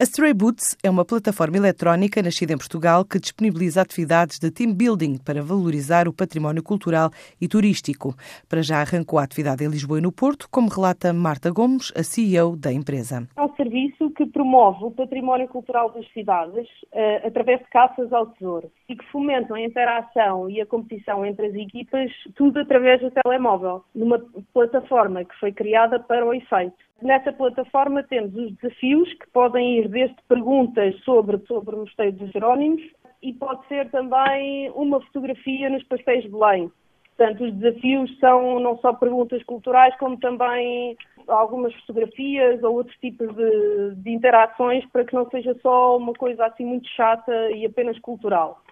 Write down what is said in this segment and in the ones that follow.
A Stray Boots é uma plataforma eletrónica nascida em Portugal que disponibiliza atividades de team building para valorizar o património cultural e turístico. Para já arrancou a atividade em Lisboa e no Porto, como relata Marta Gomes, a CEO da empresa. Um serviço que promove o património cultural das cidades uh, através de caças ao tesouro e que fomentam a interação e a competição entre as equipas, tudo através do telemóvel, numa plataforma que foi criada para o efeito. Nessa plataforma temos os desafios que podem ir desde perguntas sobre, sobre o Mosteiro dos Jerónimos e pode ser também uma fotografia nos pastéis de Belém. Portanto, os desafios são não só perguntas culturais, como também algumas fotografias ou outros tipos de, de interações para que não seja só uma coisa assim muito chata e apenas cultural.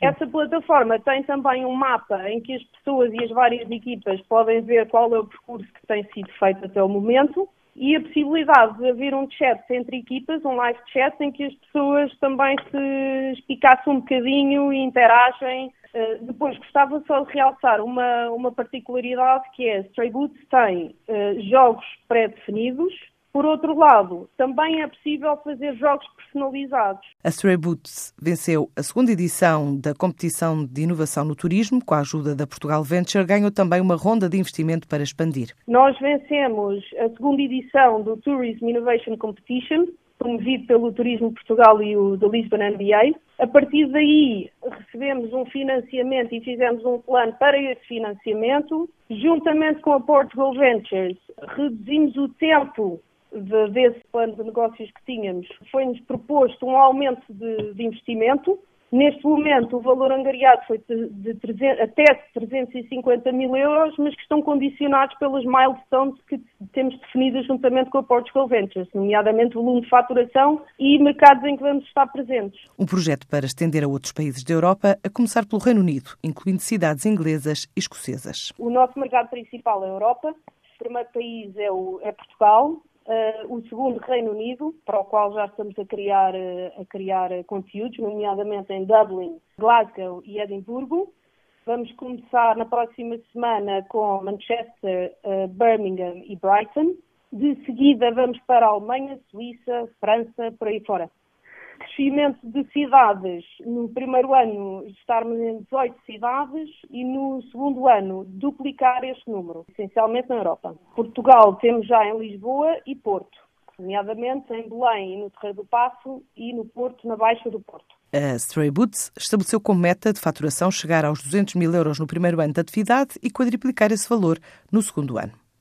Essa plataforma tem também um mapa em que as pessoas e as várias equipas podem ver qual é o percurso que tem sido feito até o momento e a possibilidade de haver um chat entre equipas, um live chat, em que as pessoas também se espicassem um bocadinho e interagem. Eh, depois, gostava só de realçar uma, uma particularidade que é Stray Boots tem uh, jogos pré-definidos, por outro lado, também é possível fazer jogos personalizados. A Stray Boots venceu a segunda edição da competição de inovação no turismo, com a ajuda da Portugal Venture, ganhou também uma ronda de investimento para expandir. Nós vencemos a segunda edição do Tourism Innovation Competition, promovido pelo Turismo Portugal e o da Lisbon MBA. A partir daí recebemos um financiamento e fizemos um plano para esse financiamento. Juntamente com a Portugal Ventures, reduzimos o tempo de, desse plano de negócios que tínhamos, foi-nos proposto um aumento de, de, investimento. Neste momento, o valor angariado foi de 300, até 350 mil euros, mas que estão condicionados pelas milestones que temos definidas juntamente com a Portugal Ventures, nomeadamente volume de faturação e mercados em que vamos estar presentes. Um projeto para estender a outros países da Europa, a começar pelo Reino Unido, incluindo cidades inglesas e escocesas. O nosso mercado principal é a Europa. O primeiro país é, o, é Portugal, Uh, o segundo, Reino Unido, para o qual já estamos a criar, uh, a criar conteúdos, nomeadamente em Dublin, Glasgow e Edimburgo. Vamos começar na próxima semana com Manchester, uh, Birmingham e Brighton. De seguida, vamos para a Alemanha, Suíça, França, por aí fora crescimento de cidades. No primeiro ano estarmos em 18 cidades e no segundo ano duplicar este número, essencialmente na Europa. Portugal temos já em Lisboa e Porto, nomeadamente em Belém e no Terreiro do Passo e no Porto, na Baixa do Porto. A Stray Boots estabeleceu como meta de faturação chegar aos 200 mil euros no primeiro ano de atividade e quadriplicar esse valor no segundo ano.